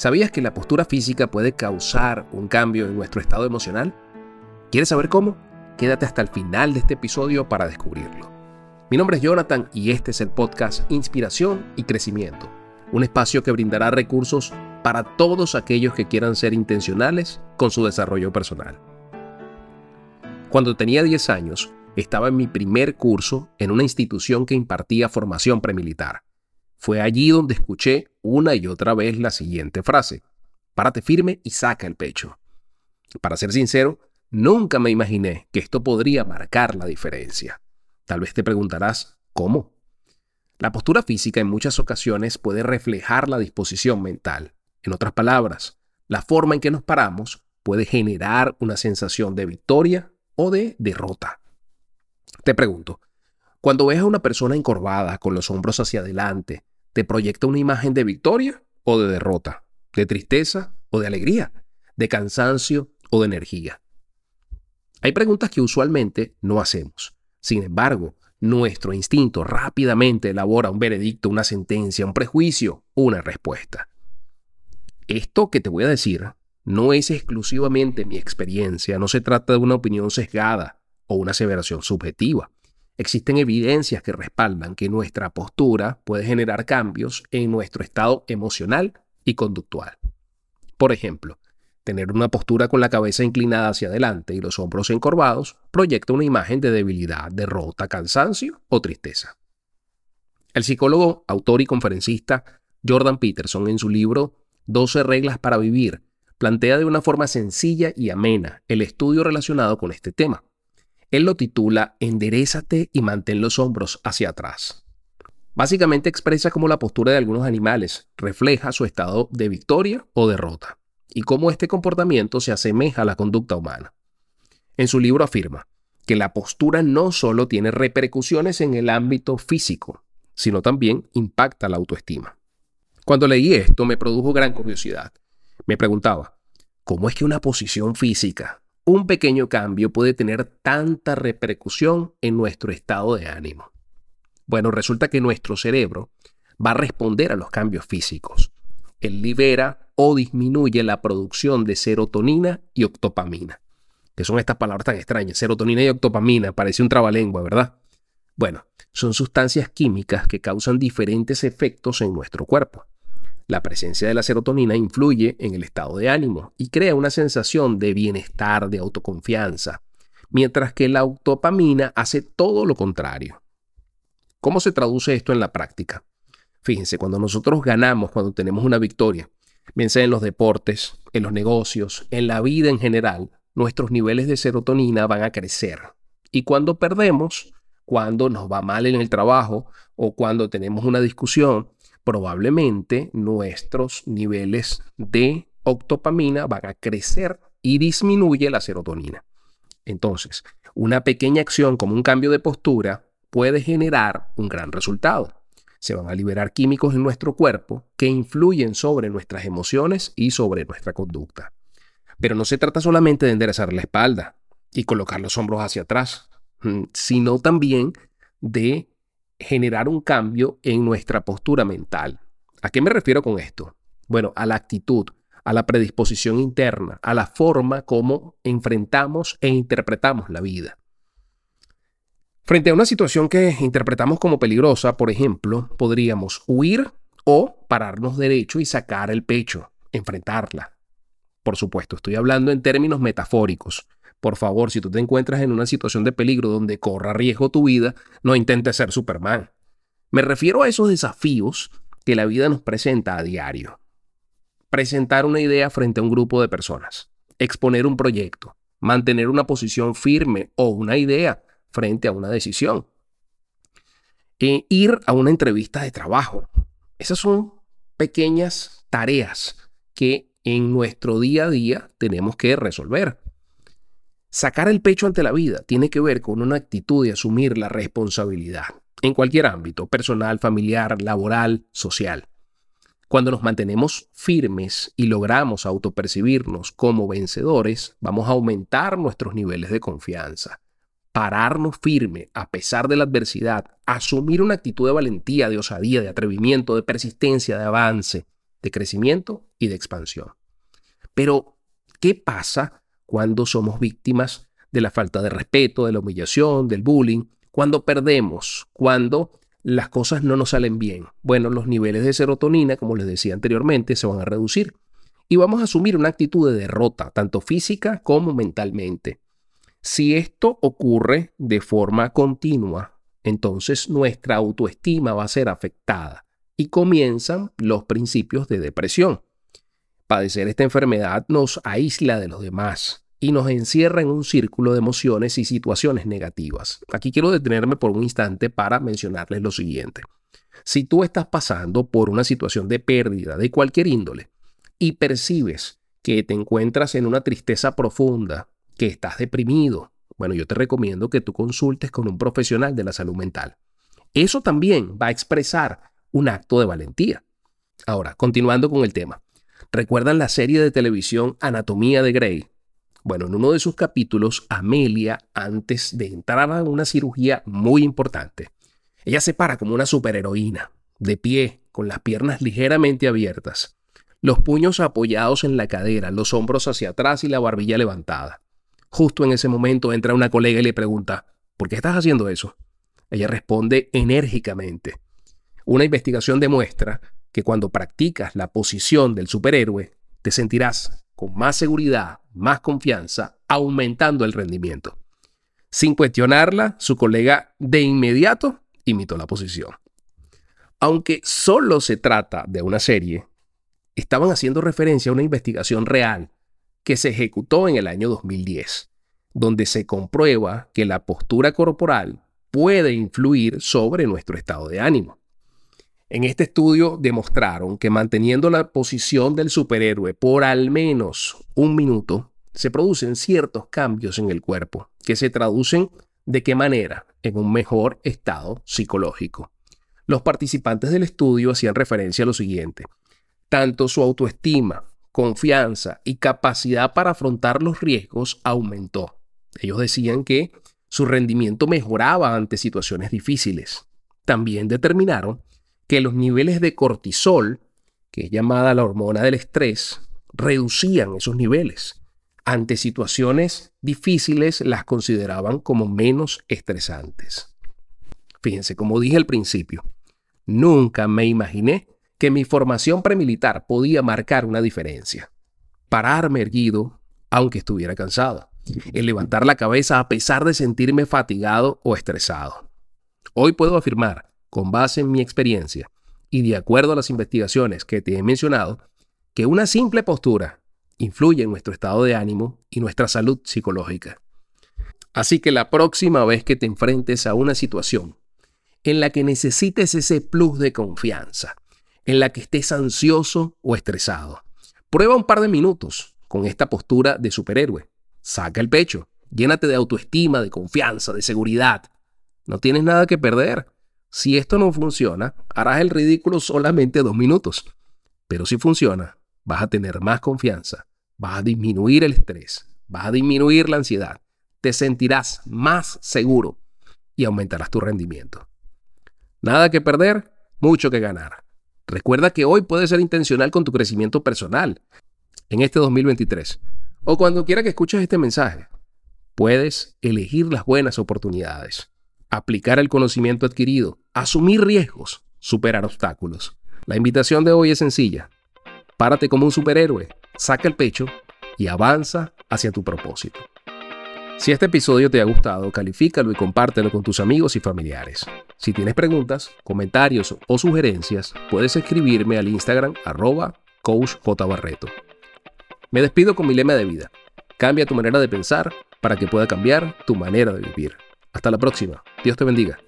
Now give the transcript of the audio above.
¿Sabías que la postura física puede causar un cambio en nuestro estado emocional? ¿Quieres saber cómo? Quédate hasta el final de este episodio para descubrirlo. Mi nombre es Jonathan y este es el podcast Inspiración y Crecimiento, un espacio que brindará recursos para todos aquellos que quieran ser intencionales con su desarrollo personal. Cuando tenía 10 años, estaba en mi primer curso en una institución que impartía formación premilitar. Fue allí donde escuché una y otra vez la siguiente frase. Párate firme y saca el pecho. Para ser sincero, nunca me imaginé que esto podría marcar la diferencia. Tal vez te preguntarás, ¿cómo? La postura física en muchas ocasiones puede reflejar la disposición mental. En otras palabras, la forma en que nos paramos puede generar una sensación de victoria o de derrota. Te pregunto, cuando ves a una persona encorvada con los hombros hacia adelante, te proyecta una imagen de victoria o de derrota, de tristeza o de alegría, de cansancio o de energía. Hay preguntas que usualmente no hacemos. Sin embargo, nuestro instinto rápidamente elabora un veredicto, una sentencia, un prejuicio, una respuesta. Esto que te voy a decir no es exclusivamente mi experiencia, no se trata de una opinión sesgada o una aseveración subjetiva. Existen evidencias que respaldan que nuestra postura puede generar cambios en nuestro estado emocional y conductual. Por ejemplo, tener una postura con la cabeza inclinada hacia adelante y los hombros encorvados proyecta una imagen de debilidad, derrota, cansancio o tristeza. El psicólogo, autor y conferencista Jordan Peterson en su libro 12 reglas para vivir plantea de una forma sencilla y amena el estudio relacionado con este tema. Él lo titula Enderezate y mantén los hombros hacia atrás. Básicamente expresa cómo la postura de algunos animales refleja su estado de victoria o derrota, y cómo este comportamiento se asemeja a la conducta humana. En su libro afirma que la postura no solo tiene repercusiones en el ámbito físico, sino también impacta la autoestima. Cuando leí esto me produjo gran curiosidad. Me preguntaba, ¿cómo es que una posición física un pequeño cambio puede tener tanta repercusión en nuestro estado de ánimo? Bueno, resulta que nuestro cerebro va a responder a los cambios físicos. Él libera o disminuye la producción de serotonina y octopamina, que son estas palabras tan extrañas. Serotonina y octopamina, parece un trabalengua, ¿verdad? Bueno, son sustancias químicas que causan diferentes efectos en nuestro cuerpo. La presencia de la serotonina influye en el estado de ánimo y crea una sensación de bienestar, de autoconfianza, mientras que la autopamina hace todo lo contrario. ¿Cómo se traduce esto en la práctica? Fíjense, cuando nosotros ganamos, cuando tenemos una victoria, bien en los deportes, en los negocios, en la vida en general, nuestros niveles de serotonina van a crecer. Y cuando perdemos, cuando nos va mal en el trabajo o cuando tenemos una discusión, probablemente nuestros niveles de octopamina van a crecer y disminuye la serotonina. Entonces, una pequeña acción como un cambio de postura puede generar un gran resultado. Se van a liberar químicos en nuestro cuerpo que influyen sobre nuestras emociones y sobre nuestra conducta. Pero no se trata solamente de enderezar la espalda y colocar los hombros hacia atrás, mm, sino también de generar un cambio en nuestra postura mental. ¿A qué me refiero con esto? Bueno, a la actitud, a la predisposición interna, a la forma como enfrentamos e interpretamos la vida. Frente a una situación que interpretamos como peligrosa, por ejemplo, podríamos huir o pararnos derecho y sacar el pecho, enfrentarla. Por supuesto, estoy hablando en términos metafóricos. Por favor, si tú te encuentras en una situación de peligro donde corra riesgo tu vida, no intentes ser Superman. Me refiero a esos desafíos que la vida nos presenta a diario. Presentar una idea frente a un grupo de personas, exponer un proyecto, mantener una posición firme o una idea frente a una decisión, e ir a una entrevista de trabajo. Esas son pequeñas tareas que en nuestro día a día tenemos que resolver. Sacar el pecho ante la vida tiene que ver con una actitud de asumir la responsabilidad en cualquier ámbito, personal, familiar, laboral, social. Cuando nos mantenemos firmes y logramos autopercibirnos como vencedores, vamos a aumentar nuestros niveles de confianza. Pararnos firme a pesar de la adversidad, asumir una actitud de valentía, de osadía, de atrevimiento, de persistencia, de avance, de crecimiento y de expansión. Pero, ¿qué pasa cuando somos víctimas de la falta de respeto, de la humillación, del bullying? Cuando perdemos, cuando las cosas no nos salen bien. Bueno, los niveles de serotonina, como les decía anteriormente, se van a reducir y vamos a asumir una actitud de derrota, tanto física como mentalmente. Si esto ocurre de forma continua, entonces nuestra autoestima va a ser afectada y comienzan los principios de depresión. Padecer esta enfermedad nos aísla de los demás y nos encierra en un círculo de emociones y situaciones negativas. Aquí quiero detenerme por un instante para mencionarles lo siguiente. Si tú estás pasando por una situación de pérdida de cualquier índole, y percibes que te encuentras en una tristeza profunda, que estás deprimido, bueno, yo te recomiendo que tú consultes con un profesional de la salud mental. Eso también va a expresar un acto de valentía. Ahora, continuando con el tema. ¿Recuerdan la serie de televisión Anatomía de Grey? Bueno, en uno de sus capítulos, Amelia, antes de entrar a una cirugía muy importante, ella se para como una superheroína, de pie, con las piernas ligeramente abiertas, los puños apoyados en la cadera, los hombros hacia atrás y la barbilla levantada. Justo en ese momento entra una colega y le pregunta, ¿por qué estás haciendo eso? Ella responde enérgicamente. Una investigación demuestra que cuando practicas la posición del superhéroe, te sentirás con más seguridad, más confianza, aumentando el rendimiento. Sin cuestionarla, su colega de inmediato imitó la posición. Aunque solo se trata de una serie, estaban haciendo referencia a una investigación real que se ejecutó en el año 2010, donde se comprueba que la postura corporal puede influir sobre nuestro estado de ánimo. En este estudio demostraron que manteniendo la posición del superhéroe por al menos un minuto, se producen ciertos cambios en el cuerpo, que se traducen de qué manera en un mejor estado psicológico. Los participantes del estudio hacían referencia a lo siguiente. Tanto su autoestima, confianza y capacidad para afrontar los riesgos aumentó. Ellos decían que su rendimiento mejoraba ante situaciones difíciles. También determinaron que los niveles de cortisol, que es llamada la hormona del estrés, reducían esos niveles. Ante situaciones difíciles las consideraban como menos estresantes. Fíjense, como dije al principio, nunca me imaginé que mi formación premilitar podía marcar una diferencia. Pararme erguido, aunque estuviera cansado. El levantar la cabeza a pesar de sentirme fatigado o estresado. Hoy puedo afirmar, con base en mi experiencia y de acuerdo a las investigaciones que te he mencionado, que una simple postura influye en nuestro estado de ánimo y nuestra salud psicológica. Así que la próxima vez que te enfrentes a una situación en la que necesites ese plus de confianza, en la que estés ansioso o estresado. Prueba un par de minutos con esta postura de superhéroe. Saca el pecho, llénate de autoestima, de confianza, de seguridad. No tienes nada que perder. Si esto no funciona, harás el ridículo solamente dos minutos. Pero si funciona, vas a tener más confianza, vas a disminuir el estrés, vas a disminuir la ansiedad, te sentirás más seguro y aumentarás tu rendimiento. Nada que perder, mucho que ganar. Recuerda que hoy puedes ser intencional con tu crecimiento personal en este 2023 o cuando quiera que escuches este mensaje. Puedes elegir las buenas oportunidades, aplicar el conocimiento adquirido, asumir riesgos, superar obstáculos. La invitación de hoy es sencilla. Párate como un superhéroe, saca el pecho y avanza hacia tu propósito. Si este episodio te ha gustado, califícalo y compártelo con tus amigos y familiares. Si tienes preguntas, comentarios o sugerencias, puedes escribirme al Instagram arroba coachjbarreto. Me despido con mi lema de vida. Cambia tu manera de pensar para que pueda cambiar tu manera de vivir. Hasta la próxima. Dios te bendiga.